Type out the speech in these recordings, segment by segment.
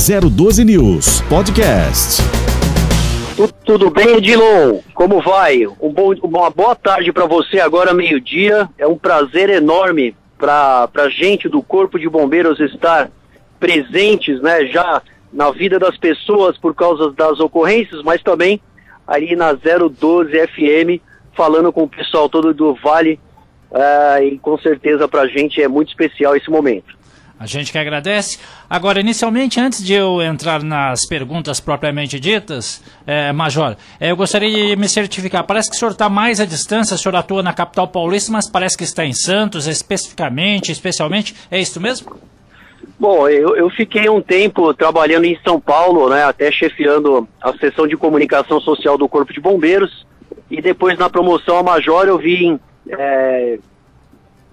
012 News Podcast. Tudo bem, Edilon? Como vai? Um bom, uma boa tarde para você agora, meio-dia. É um prazer enorme para a gente do Corpo de Bombeiros estar presentes, né, já na vida das pessoas por causa das ocorrências, mas também ali na 012 FM, falando com o pessoal todo do Vale. Uh, e com certeza para a gente é muito especial esse momento. A gente que agradece. Agora, inicialmente, antes de eu entrar nas perguntas propriamente ditas, é, Major, é, eu gostaria de me certificar. Parece que o senhor está mais à distância, o senhor atua na capital paulista, mas parece que está em Santos, especificamente, especialmente. É isso mesmo? Bom, eu, eu fiquei um tempo trabalhando em São Paulo, né, até chefiando a seção de comunicação social do Corpo de Bombeiros. E depois, na promoção a Major, eu vim é,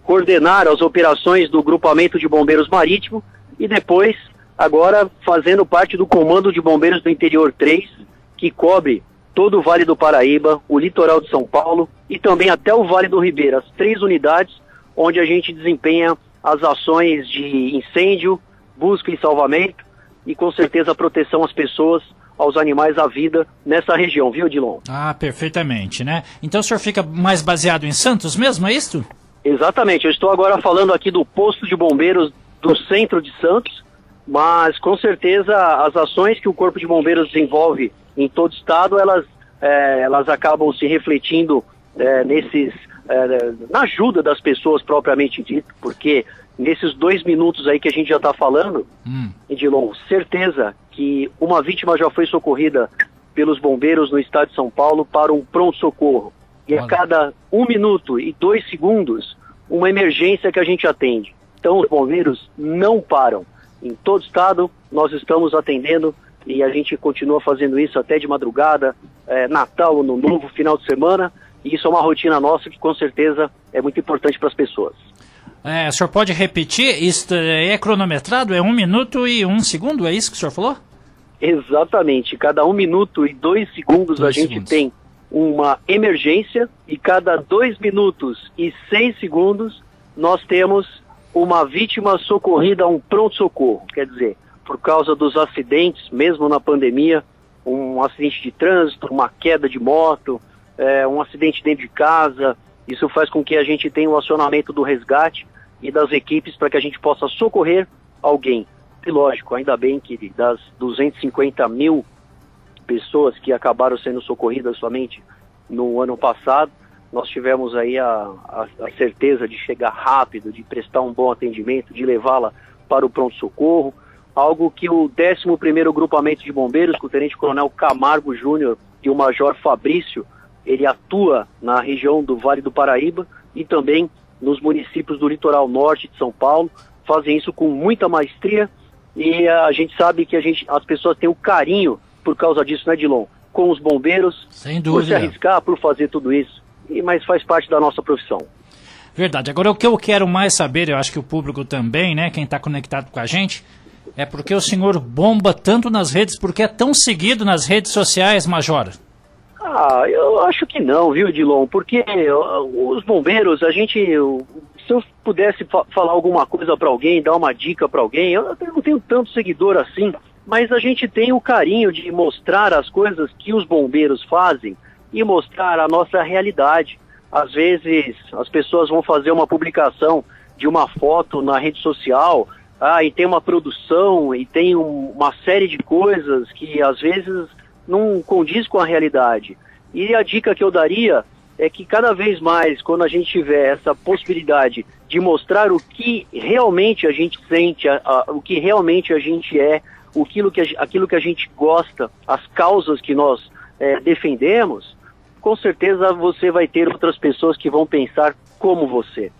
coordenar as operações do grupamento de bombeiros marítimo e depois, agora, fazendo parte do Comando de Bombeiros do Interior 3, que cobre todo o Vale do Paraíba, o litoral de São Paulo e também até o Vale do Ribeira, as três unidades onde a gente desempenha as ações de incêndio, busca e salvamento e com certeza proteção às pessoas, aos animais, à vida nessa região, viu, Dilon? Ah, perfeitamente, né? Então o senhor fica mais baseado em Santos mesmo, é isso? Exatamente, eu estou agora falando aqui do posto de bombeiros do centro de Santos, mas com certeza as ações que o Corpo de Bombeiros desenvolve em todo o estado, elas, é, elas acabam se refletindo é, nesses, é, na ajuda das pessoas propriamente dito, porque nesses dois minutos aí que a gente já está falando, hum. Edilon, certeza que uma vítima já foi socorrida pelos bombeiros no estado de São Paulo para um pronto-socorro. E a cada um minuto e dois segundos, uma emergência que a gente atende. Então, os bombeiros não param. Em todo estado, nós estamos atendendo e a gente continua fazendo isso até de madrugada, é, Natal, no novo final de semana. E isso é uma rotina nossa que, com certeza, é muito importante para as pessoas. É, o senhor pode repetir? Isso é cronometrado? É um minuto e um segundo? É isso que o senhor falou? Exatamente. Cada um minuto e dois segundos dois a gente segundos. tem uma emergência e cada dois minutos e seis segundos nós temos uma vítima socorrida a um pronto-socorro. Quer dizer, por causa dos acidentes, mesmo na pandemia, um acidente de trânsito, uma queda de moto, é, um acidente dentro de casa, isso faz com que a gente tenha o um acionamento do resgate e das equipes para que a gente possa socorrer alguém. E lógico, ainda bem que das 250 mil pessoas que acabaram sendo socorridas somente no ano passado. Nós tivemos aí a, a, a certeza de chegar rápido, de prestar um bom atendimento, de levá-la para o pronto-socorro, algo que o 11º Grupamento de Bombeiros, com o Tenente Coronel Camargo Júnior e o Major Fabrício, ele atua na região do Vale do Paraíba e também nos municípios do litoral norte de São Paulo, fazem isso com muita maestria e a gente sabe que a gente, as pessoas têm o carinho por causa disso, né, Dilon? Com os bombeiros, Sem dúvida. por se arriscar, por fazer tudo isso. E, mas faz parte da nossa profissão. Verdade. Agora, o que eu quero mais saber, eu acho que o público também, né, quem está conectado com a gente, é porque o senhor bomba tanto nas redes, porque é tão seguido nas redes sociais, Major? Ah, eu acho que não, viu, Dilon? Porque os bombeiros, a gente. Se eu pudesse fa falar alguma coisa para alguém, dar uma dica para alguém, eu não tenho tanto seguidor assim mas a gente tem o carinho de mostrar as coisas que os bombeiros fazem e mostrar a nossa realidade. Às vezes as pessoas vão fazer uma publicação de uma foto na rede social, ah, e tem uma produção e tem um, uma série de coisas que às vezes não condiz com a realidade. E a dica que eu daria é que cada vez mais, quando a gente tiver essa possibilidade de mostrar o que realmente a gente sente, a, a, o que realmente a gente é, aquilo que a, aquilo que a gente gosta, as causas que nós é, defendemos, com certeza você vai ter outras pessoas que vão pensar como você.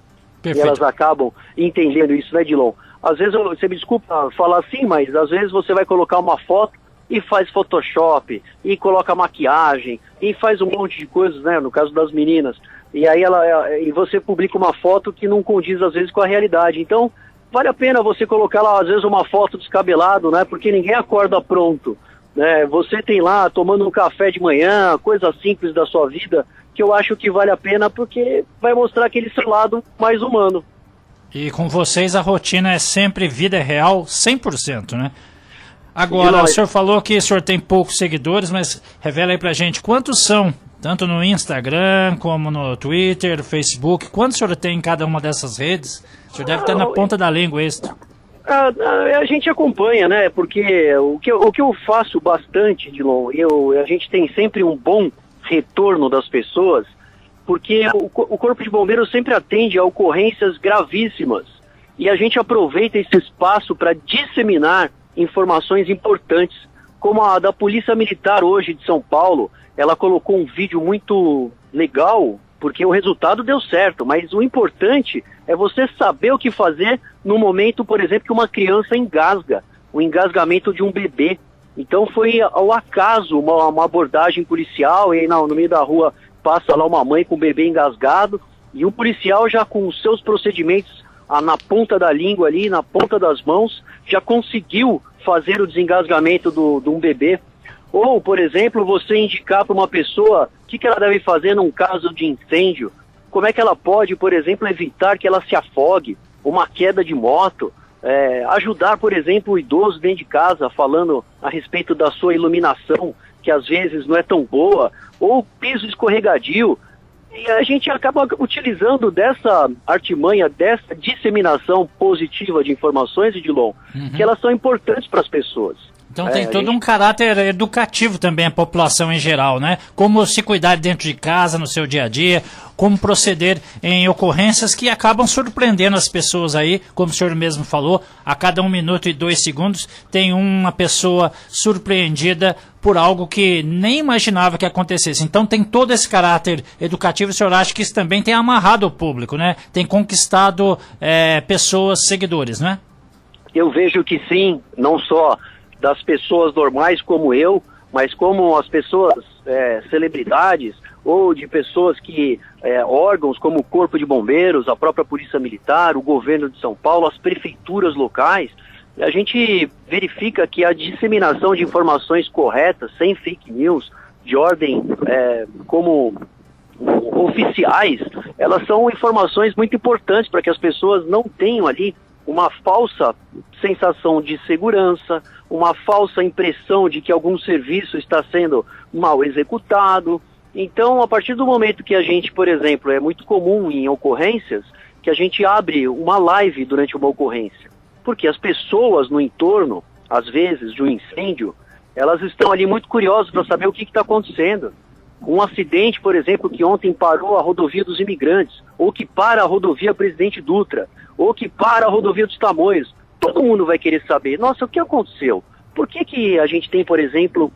Perfeito. E elas acabam entendendo isso, né, Dilon? Às vezes, você me desculpa falar assim, mas às vezes você vai colocar uma foto e faz Photoshop, e coloca maquiagem, e faz um monte de coisas, né, no caso das meninas. E aí ela, e você publica uma foto que não condiz às vezes com a realidade. Então, vale a pena você colocar lá, às vezes, uma foto descabelado, né? Porque ninguém acorda pronto. Né? Você tem lá tomando um café de manhã, coisa simples da sua vida, que eu acho que vale a pena porque vai mostrar aquele seu lado mais humano. E com vocês a rotina é sempre vida real 100%, né? Agora, o senhor falou que o senhor tem poucos seguidores, mas revela aí pra gente quantos são, tanto no Instagram como no Twitter, Facebook, quantos o senhor tem em cada uma dessas redes? O senhor deve estar na ponta da língua isso. A, a, a, gente acompanha, né? Porque o que, o que eu faço bastante, Dilon, eu, a gente tem sempre um bom retorno das pessoas, porque o, o Corpo de Bombeiros sempre atende a ocorrências gravíssimas. E a gente aproveita esse espaço para disseminar informações importantes, como a da Polícia Militar hoje de São Paulo. Ela colocou um vídeo muito legal, porque o resultado deu certo, mas o importante é você saber o que fazer no momento, por exemplo, que uma criança engasga, o engasgamento de um bebê. Então foi ao acaso uma, uma abordagem policial, e aí no meio da rua passa lá uma mãe com o bebê engasgado, e o policial já com os seus procedimentos ah, na ponta da língua ali, na ponta das mãos, já conseguiu fazer o desengasgamento do, de um bebê. Ou, por exemplo, você indicar para uma pessoa o que, que ela deve fazer num caso de incêndio, como é que ela pode, por exemplo, evitar que ela se afogue, uma queda de moto, é, ajudar, por exemplo, o idoso dentro de casa, falando a respeito da sua iluminação, que às vezes não é tão boa, ou piso escorregadio. E a gente acaba utilizando dessa artimanha, dessa disseminação positiva de informações, Edilon, uhum. que elas são importantes para as pessoas. Então é, tem todo gente... um caráter educativo também a população em geral, né? Como se cuidar dentro de casa, no seu dia a dia, como proceder em ocorrências que acabam surpreendendo as pessoas aí, como o senhor mesmo falou, a cada um minuto e dois segundos tem uma pessoa surpreendida por algo que nem imaginava que acontecesse. Então tem todo esse caráter educativo, o senhor acha que isso também tem amarrado o público, né? Tem conquistado é, pessoas, seguidores, né? Eu vejo que sim, não só das pessoas normais como eu, mas como as pessoas é, celebridades ou de pessoas que é, órgãos como o Corpo de Bombeiros, a própria Polícia Militar, o Governo de São Paulo, as prefeituras locais, a gente verifica que a disseminação de informações corretas, sem fake news, de ordem é, como oficiais, elas são informações muito importantes para que as pessoas não tenham ali uma falsa sensação de segurança, uma falsa impressão de que algum serviço está sendo mal executado. Então, a partir do momento que a gente, por exemplo, é muito comum em ocorrências, que a gente abre uma live durante uma ocorrência, porque as pessoas no entorno, às vezes, de um incêndio, elas estão ali muito curiosas para saber o que está acontecendo. Um acidente, por exemplo, que ontem parou a rodovia dos imigrantes, ou que para a rodovia Presidente Dutra, ou que para a rodovia dos Tamoios. Todo mundo vai querer saber, nossa, o que aconteceu? Por que, que a gente tem, por exemplo,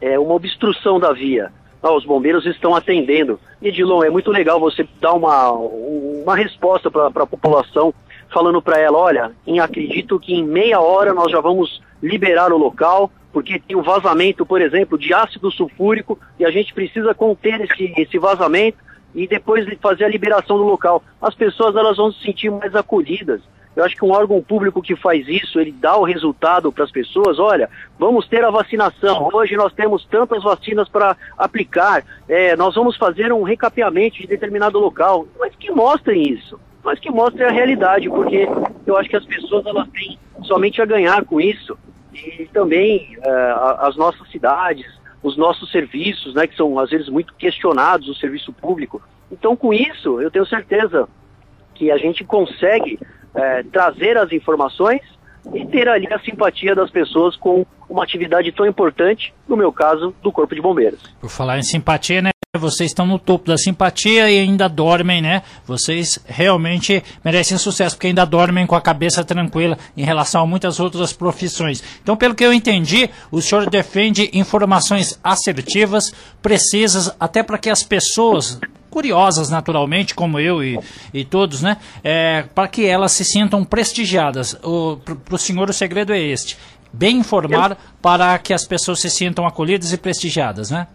é, uma obstrução da via? Ah, os bombeiros estão atendendo. Edilon, é muito legal você dar uma, uma resposta para a população, falando para ela, olha, em, acredito que em meia hora nós já vamos liberar o local, porque tem um vazamento, por exemplo, de ácido sulfúrico, e a gente precisa conter esse, esse vazamento e depois fazer a liberação do local. As pessoas elas vão se sentir mais acolhidas. Eu acho que um órgão público que faz isso, ele dá o resultado para as pessoas. Olha, vamos ter a vacinação. Hoje nós temos tantas vacinas para aplicar. É, nós vamos fazer um recapeamento de determinado local. Mas que mostrem isso. Mas que mostrem a realidade, porque eu acho que as pessoas elas têm somente a ganhar com isso. E também é, as nossas cidades, os nossos serviços, né, que são às vezes muito questionados, o serviço público. Então, com isso, eu tenho certeza que a gente consegue é, trazer as informações e ter ali a simpatia das pessoas com uma atividade tão importante, no meu caso, do Corpo de Bombeiros. Por falar em simpatia, né? Vocês estão no topo da simpatia e ainda dormem, né? Vocês realmente merecem sucesso, porque ainda dormem com a cabeça tranquila em relação a muitas outras profissões. Então, pelo que eu entendi, o senhor defende informações assertivas, precisas, até para que as pessoas curiosas naturalmente, como eu e, e todos, né? É, para que elas se sintam prestigiadas. Para o senhor o segredo é este: bem informar para que as pessoas se sintam acolhidas e prestigiadas, né?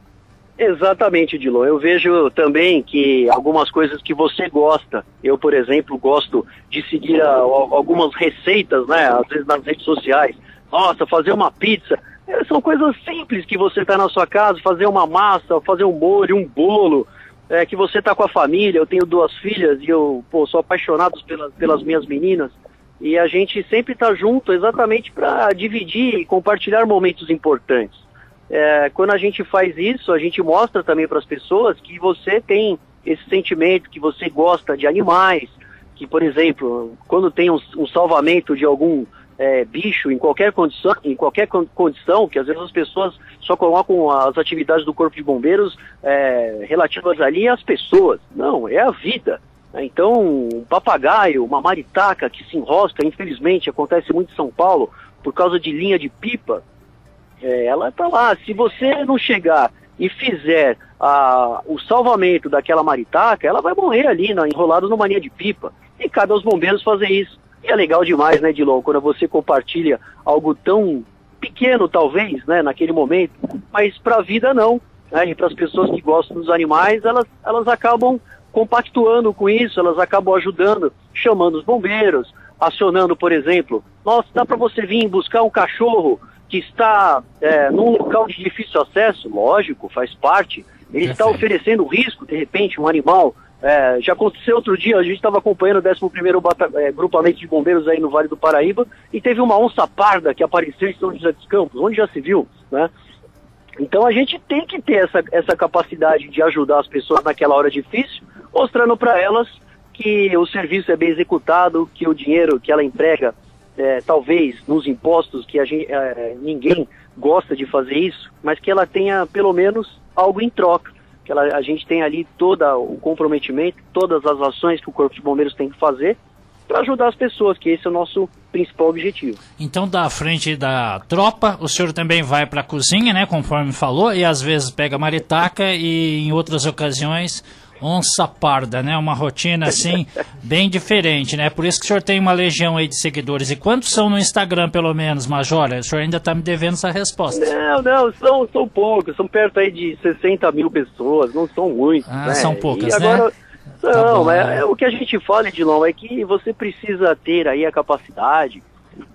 Exatamente, Dilon. Eu vejo também que algumas coisas que você gosta, eu, por exemplo, gosto de seguir a, a, algumas receitas, né, às vezes nas redes sociais. Nossa, fazer uma pizza. É, são coisas simples que você está na sua casa, fazer uma massa, fazer um molho, um bolo, é, que você está com a família. Eu tenho duas filhas e eu pô, sou apaixonado pelas, pelas minhas meninas. e a gente sempre está junto exatamente para dividir e compartilhar momentos importantes. É, quando a gente faz isso, a gente mostra também para as pessoas que você tem esse sentimento, que você gosta de animais, que, por exemplo, quando tem um, um salvamento de algum é, bicho em qualquer condição, em qualquer condição, que às vezes as pessoas só colocam as atividades do corpo de bombeiros é, relativas ali às pessoas. Não, é a vida. Né? Então, um papagaio, uma maritaca que se enrosca, infelizmente, acontece muito em São Paulo, por causa de linha de pipa, é, ela está lá. Se você não chegar e fizer a, o salvamento daquela maritaca, ela vai morrer ali, na, enrolada numa linha de pipa. E cabe aos bombeiros fazer isso. E é legal demais, né, Dilon, quando você compartilha algo tão pequeno, talvez, né, naquele momento, mas para a vida não. Né, e para as pessoas que gostam dos animais, elas, elas acabam compactuando com isso, elas acabam ajudando, chamando os bombeiros, acionando, por exemplo, nossa, dá para você vir buscar um cachorro que está é, num local de difícil acesso, lógico, faz parte, ele está oferecendo risco, de repente, um animal. É, já aconteceu outro dia, a gente estava acompanhando o 11º é, grupamento de bombeiros aí no Vale do Paraíba e teve uma onça parda que apareceu em São José dos Campos, onde já se viu, né? Então a gente tem que ter essa, essa capacidade de ajudar as pessoas naquela hora difícil, mostrando para elas que o serviço é bem executado, que o dinheiro que ela emprega, é, talvez nos impostos, que a gente, é, ninguém gosta de fazer isso, mas que ela tenha pelo menos algo em troca. Que ela, a gente tem ali todo o comprometimento, todas as ações que o Corpo de Bombeiros tem que fazer para ajudar as pessoas, que esse é o nosso principal objetivo. Então, da frente da tropa, o senhor também vai para a cozinha, né, conforme falou, e às vezes pega maritaca e em outras ocasiões onça parda, né? Uma rotina assim bem diferente, né? Por isso que o senhor tem uma legião aí de seguidores. E quantos são no Instagram, pelo menos, Major? O senhor ainda está me devendo essa resposta. Não, não, são, são poucos, são perto aí de 60 mil pessoas, não são muitos. Ah, né? são poucas, e agora, né? Não, tá é, é, o que a gente fala, Edilon, é que você precisa ter aí a capacidade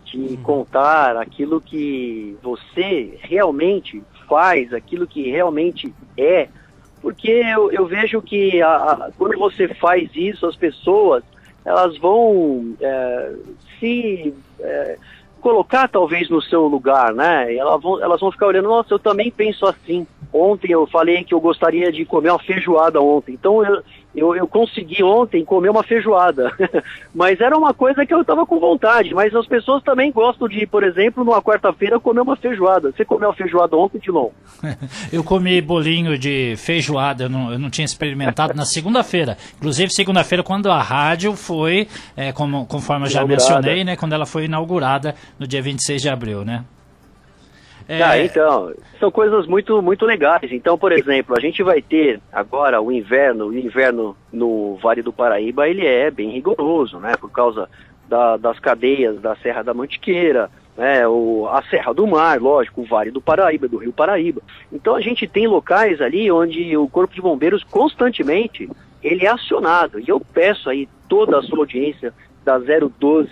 de hum. contar aquilo que você realmente faz, aquilo que realmente é, porque eu, eu vejo que a, a, quando você faz isso, as pessoas elas vão é, se é, colocar talvez no seu lugar, né? Elas vão, elas vão ficar olhando, nossa, eu também penso assim. Ontem eu falei que eu gostaria de comer uma feijoada ontem, então eu, eu, eu consegui ontem comer uma feijoada. mas era uma coisa que eu estava com vontade. Mas as pessoas também gostam de, por exemplo, numa quarta-feira comer uma feijoada. Você comeu a feijoada ontem, Tilon? eu comi bolinho de feijoada, eu não, eu não tinha experimentado na segunda-feira. Inclusive, segunda-feira, quando a rádio foi, é, como, conforme eu já mencionei, né, quando ela foi inaugurada no dia 26 de abril, né? É... Ah, então, são coisas muito, muito legais. Então, por exemplo, a gente vai ter agora o inverno, o inverno no Vale do Paraíba, ele é bem rigoroso, né? Por causa da, das cadeias da Serra da Mantiqueira, né? O, a Serra do Mar, lógico, o Vale do Paraíba, do Rio Paraíba. Então a gente tem locais ali onde o Corpo de Bombeiros constantemente ele é acionado. E eu peço aí toda a sua audiência da 012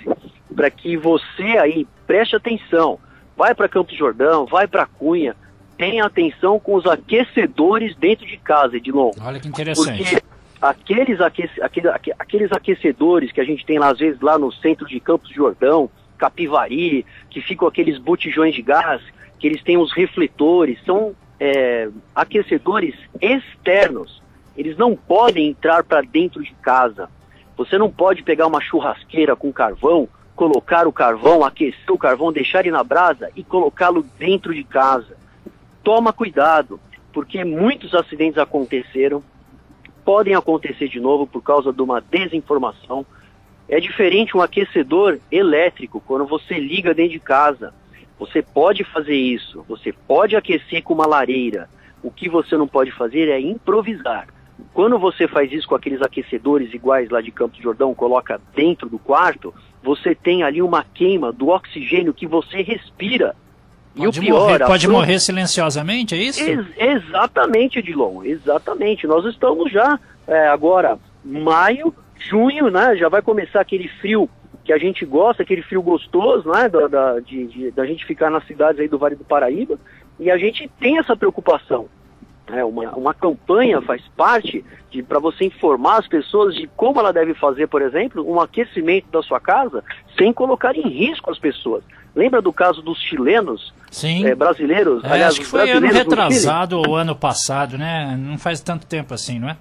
para que você aí preste atenção vai para Campos Jordão, vai para Cunha, tenha atenção com os aquecedores dentro de casa, Edilon. Olha que interessante. Porque aqueles, aquece, aqueles, aqueles aquecedores que a gente tem lá, às vezes lá no centro de Campos Jordão, Capivari, que ficam aqueles botijões de gás, que eles têm os refletores, são é, aquecedores externos. Eles não podem entrar para dentro de casa. Você não pode pegar uma churrasqueira com carvão colocar o carvão, aquecer o carvão, deixar ele na brasa e colocá-lo dentro de casa. Toma cuidado, porque muitos acidentes aconteceram, podem acontecer de novo por causa de uma desinformação. É diferente um aquecedor elétrico, quando você liga dentro de casa. Você pode fazer isso, você pode aquecer com uma lareira. O que você não pode fazer é improvisar. Quando você faz isso com aqueles aquecedores iguais lá de Campos de Jordão, coloca dentro do quarto, você tem ali uma queima do oxigênio que você respira. Pode e o pior, morrer, pode morrer silenciosamente, é isso? Ex exatamente, Edilon, exatamente. Nós estamos já é, agora, maio, junho, né? Já vai começar aquele frio que a gente gosta, aquele frio gostoso, né? Da, da, de, de, da gente ficar nas cidades aí do Vale do Paraíba. E a gente tem essa preocupação É, uma, uma campanha faz parte para você informar as pessoas de como ela deve fazer, por exemplo, um aquecimento da sua casa sem colocar em risco as pessoas. Lembra do caso dos chilenos Sim. É, brasileiros? É, aliás, acho que foi ano retrasado ou ano passado, né? Não faz tanto tempo assim, não é?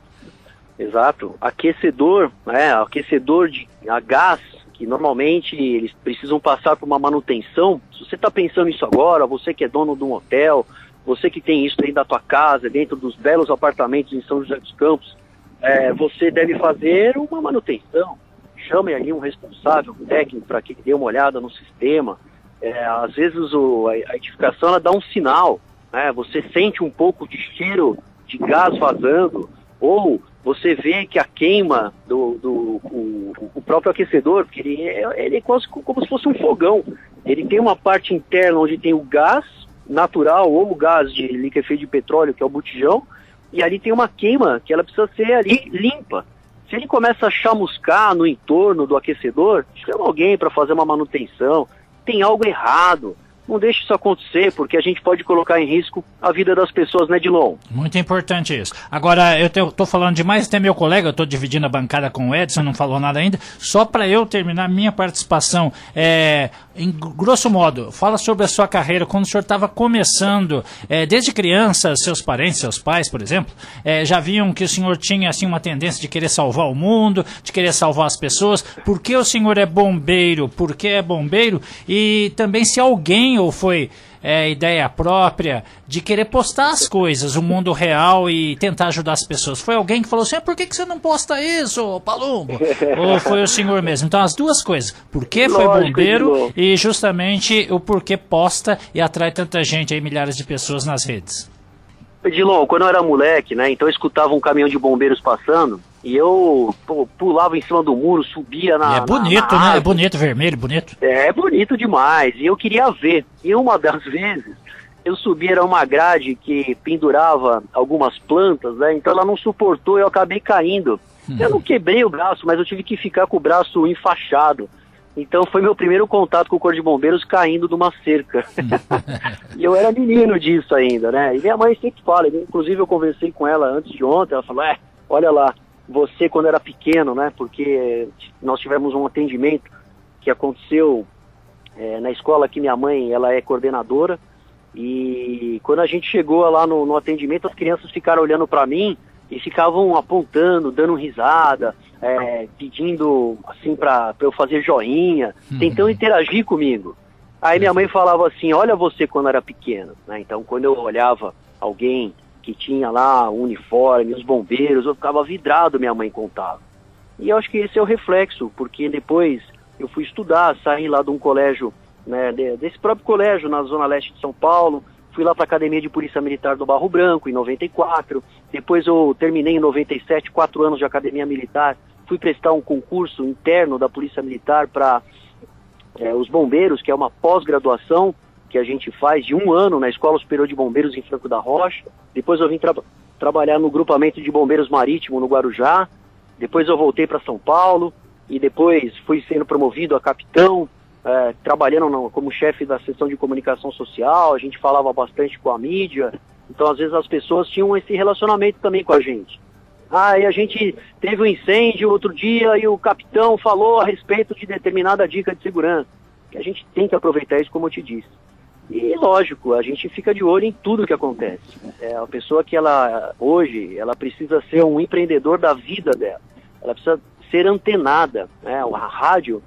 Exato. Aquecedor, né? Aquecedor de a gás, que normalmente eles precisam passar por uma manutenção. Se você está pensando nisso agora, você que é dono de um hotel, você que tem isso dentro da tua casa, dentro dos belos apartamentos em São José dos Campos, é, você deve fazer uma manutenção. Chame ali um responsável, um técnico, para que dê uma olhada no sistema. É, às vezes o, a, edificação ela dá um sinal, né? você sente um pouco de cheiro de gás vazando, ou você vê que a queima do, do o, o próprio aquecedor, porque ele é, ele é quase como se fosse um fogão. Ele tem uma parte interna onde tem o gás natural ou o gás de liquefeito de petróleo, que é o botijão, e ali tem uma queima que ela precisa ser ali limpa. Se ele começa a chamuscar no entorno do aquecedor, chama alguém para fazer uma manutenção. Tem algo errado. Não deixe isso acontecer, porque a gente pode colocar em risco a vida das pessoas, né, Dilon? Muito importante isso. Agora, eu estou falando demais, até meu colega, eu estou dividindo a bancada com o Edson, não falou nada ainda. Só para eu terminar minha participação, é, em grosso modo, fala sobre a sua carreira, quando o senhor estava começando, é, desde criança, seus parentes, seus pais, por exemplo, é, já viam que o senhor tinha assim uma tendência de querer salvar o mundo, de querer salvar as pessoas. Por que o senhor é bombeiro? Por que é bombeiro? E também se alguém ou foi é, ideia própria de querer postar as coisas, o mundo real e tentar ajudar as pessoas? Foi alguém que falou assim: ah, por que, que você não posta isso, Palumbo? ou foi o senhor mesmo? Então, as duas coisas: por que foi Lógico, bombeiro e justamente o porquê posta e atrai tanta gente aí, milhares de pessoas nas redes? Edilon, quando eu era moleque, né, então eu escutava um caminhão de bombeiros passando e eu pô, pulava em cima do muro, subia na. É bonito, na, na né? É bonito, vermelho, bonito. É, é bonito demais. E eu queria ver. E uma das vezes eu subi, era uma grade que pendurava algumas plantas, né? Então ela não suportou, eu acabei caindo. Hum. Eu não quebrei o braço, mas eu tive que ficar com o braço enfaixado. Então foi meu primeiro contato com o Corpo de Bombeiros caindo de uma cerca. e eu era menino disso ainda, né? E minha mãe sempre fala, inclusive eu conversei com ela antes de ontem, ela falou, é, olha lá, você quando era pequeno, né? Porque nós tivemos um atendimento que aconteceu é, na escola que minha mãe, ela é coordenadora, e quando a gente chegou lá no, no atendimento, as crianças ficaram olhando para mim e ficavam apontando, dando risada, é, pedindo assim para eu fazer joinha, uhum. tentando interagir comigo. Aí minha mãe falava assim, olha você quando era pequeno, né? Então quando eu olhava alguém que tinha lá o uniforme, os bombeiros, eu ficava vidrado, minha mãe contava. E eu acho que esse é o reflexo, porque depois eu fui estudar, saí lá de um colégio, né, desse próprio colégio na zona leste de São Paulo, fui lá para a Academia de Polícia Militar do Barro Branco em 94, depois eu terminei em 97, quatro anos de Academia Militar, fui prestar um concurso interno da Polícia Militar para é, os bombeiros, que é uma pós-graduação que a gente faz de um ano na Escola Superior de Bombeiros em Franco da Rocha. Depois eu vim tra trabalhar no grupamento de bombeiros marítimo no Guarujá. Depois eu voltei para São Paulo e depois fui sendo promovido a capitão, é, trabalhando no, como chefe da seção de comunicação social. A gente falava bastante com a mídia. Então, às vezes, as pessoas tinham esse relacionamento também com a gente. Ah, e a gente teve um incêndio outro dia e o capitão falou a respeito de determinada dica de segurança. Que a gente tem que aproveitar isso, como eu te disse. E lógico, a gente fica de olho em tudo que acontece. É a pessoa que ela hoje, ela precisa ser um empreendedor da vida dela. Ela precisa ser antenada, né? A rádio,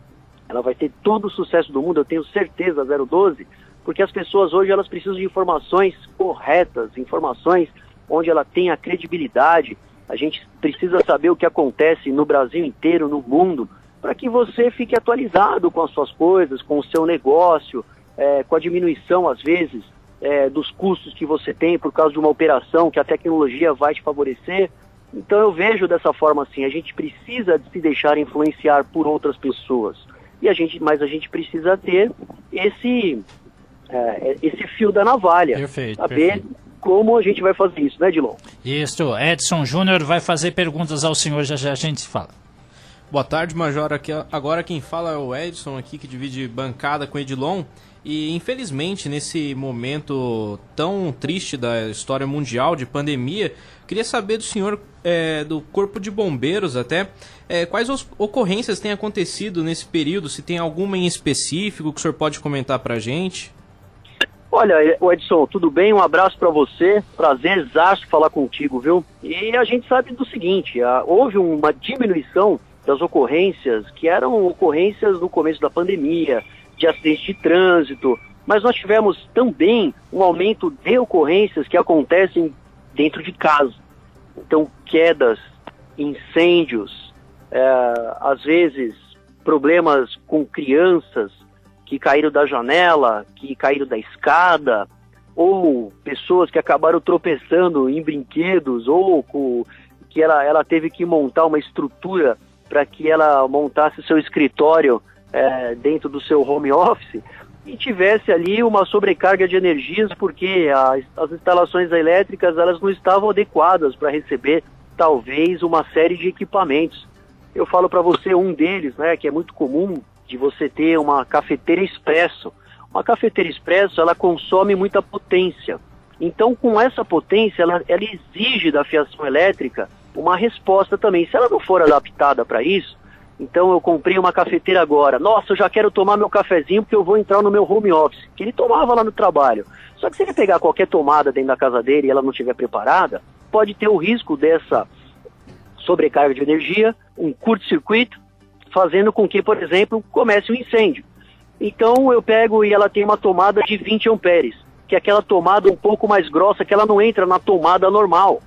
ela vai ter todo o sucesso do mundo, eu tenho certeza, 012, porque as pessoas hoje elas precisam de informações corretas, informações onde ela tenha credibilidade a gente precisa saber o que acontece no Brasil inteiro, no mundo, para que você fique atualizado com as suas coisas, com o seu negócio, é, com a diminuição, às vezes, é, dos custos que você tem por causa de uma operação que a tecnologia vai te favorecer. Então eu vejo dessa forma assim, a gente precisa se deixar influenciar por outras pessoas. E a gente, mas a gente precisa ter esse, é, esse fio da navalha. Perfeito, saber perfeito como a gente vai fazer isso, né, Dilon? Isso, Edson Júnior vai fazer perguntas ao senhor, já já a gente fala. Boa tarde, Major. Aqui, agora quem fala é o Edson aqui, que divide bancada com o Edilon. E infelizmente, nesse momento tão triste da história mundial de pandemia, queria saber do senhor, é, do Corpo de Bombeiros até, é, quais ocorrências têm acontecido nesse período, se tem alguma em específico que o senhor pode comentar para a gente? Olha, Edson, tudo bem? Um abraço para você. Prazer exato falar contigo, viu? E a gente sabe do seguinte: houve uma diminuição das ocorrências que eram ocorrências no começo da pandemia, de acidentes de trânsito, mas nós tivemos também um aumento de ocorrências que acontecem dentro de casa. Então, quedas, incêndios, é, às vezes problemas com crianças que caíram da janela, que caíram da escada, ou pessoas que acabaram tropeçando em brinquedos, ou com, que ela, ela teve que montar uma estrutura para que ela montasse seu escritório é, dentro do seu home office e tivesse ali uma sobrecarga de energias porque as, as instalações elétricas elas não estavam adequadas para receber talvez uma série de equipamentos. Eu falo para você um deles, né, que é muito comum de você ter uma cafeteira expresso. Uma cafeteira expresso ela consome muita potência. Então, com essa potência, ela, ela exige da fiação elétrica uma resposta também. Se ela não for adaptada para isso, então eu comprei uma cafeteira agora. Nossa, eu já quero tomar meu cafezinho porque eu vou entrar no meu home office, que ele tomava lá no trabalho. Só que se ele pegar qualquer tomada dentro da casa dele e ela não estiver preparada, pode ter o risco dessa sobrecarga de energia, um curto-circuito, fazendo com que, por exemplo, comece um incêndio. Então eu pego e ela tem uma tomada de 20 amperes, que é aquela tomada um pouco mais grossa que ela não entra na tomada normal.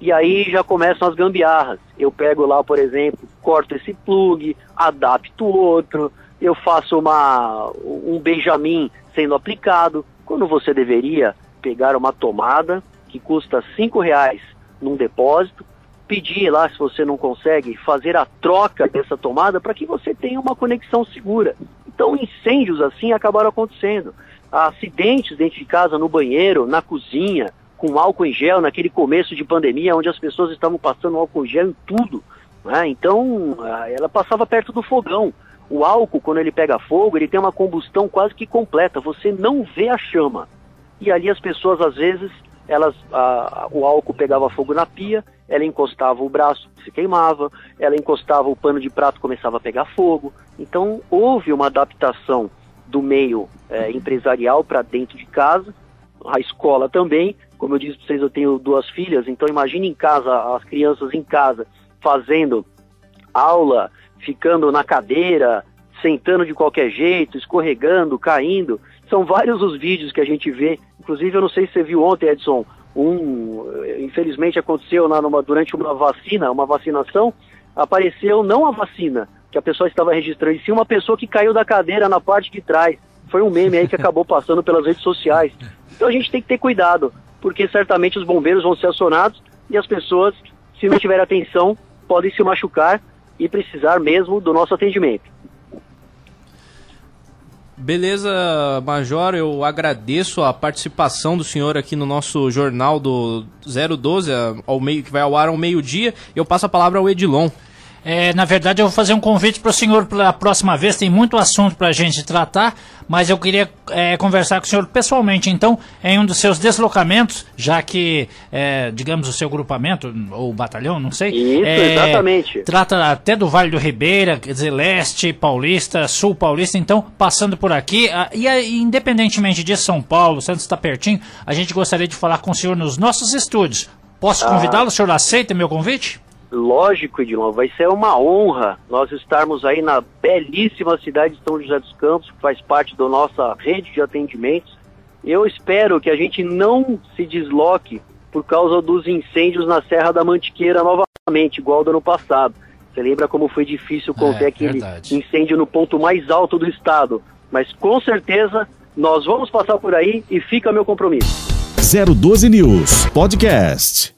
E aí já começam as gambiarras. Eu pego lá, por exemplo, corto esse plug, adapto outro, eu faço uma, um Benjamin sendo aplicado, quando você deveria pegar uma tomada que custa cinco reais num depósito, pedir lá, se você não consegue, fazer a troca dessa tomada para que você tenha uma conexão segura. Então, incêndios assim acabaram acontecendo. Acidentes dentro de casa, no banheiro, na cozinha, com álcool em gel, naquele começo de pandemia, onde as pessoas estavam passando álcool em gel em tudo. Né? Então, ela passava perto do fogão. O álcool, quando ele pega fogo, ele tem uma combustão quase que completa. Você não vê a chama. E ali as pessoas, às vezes, elas, a, o álcool pegava fogo na pia, ela encostava o braço, se queimava, ela encostava o pano de prato, começava a pegar fogo. Então houve uma adaptação do meio é, empresarial para dentro de casa, a escola também. Como eu disse para vocês, eu tenho duas filhas, então imagine em casa, as crianças em casa fazendo aula, ficando na cadeira, sentando de qualquer jeito, escorregando, caindo. São vários os vídeos que a gente vê. Inclusive, eu não sei se você viu ontem, Edson, um, infelizmente aconteceu na, numa, durante uma vacina, uma vacinação, apareceu não a vacina que a pessoa estava registrando, e sim uma pessoa que caiu da cadeira na parte de trás. Foi um meme aí que acabou passando pelas redes sociais. Então a gente tem que ter cuidado, porque certamente os bombeiros vão ser acionados e as pessoas, se não tiver atenção, podem se machucar e precisar mesmo do nosso atendimento. Beleza, Major, eu agradeço a participação do senhor aqui no nosso jornal do 012, ao meio, que vai ao ar ao meio-dia. Eu passo a palavra ao Edilon. É, na verdade, eu vou fazer um convite para o senhor para a próxima vez. Tem muito assunto para a gente tratar, mas eu queria é, conversar com o senhor pessoalmente. Então, em um dos seus deslocamentos, já que, é, digamos, o seu grupamento ou batalhão, não sei. Isso, é, exatamente. Trata até do Vale do Ribeira, quer dizer, leste paulista, sul paulista. Então, passando por aqui, e independentemente de São Paulo, Santos está pertinho, a gente gostaria de falar com o senhor nos nossos estúdios. Posso ah. convidá-lo? O senhor aceita meu convite? Lógico, Edilon, vai ser uma honra nós estarmos aí na belíssima cidade de São José dos Campos, que faz parte da nossa rede de atendimentos. Eu espero que a gente não se desloque por causa dos incêndios na Serra da Mantiqueira novamente, igual do ano passado. Você lembra como foi difícil conter é, aquele verdade. incêndio no ponto mais alto do estado? Mas com certeza nós vamos passar por aí e fica meu compromisso. 012 News Podcast.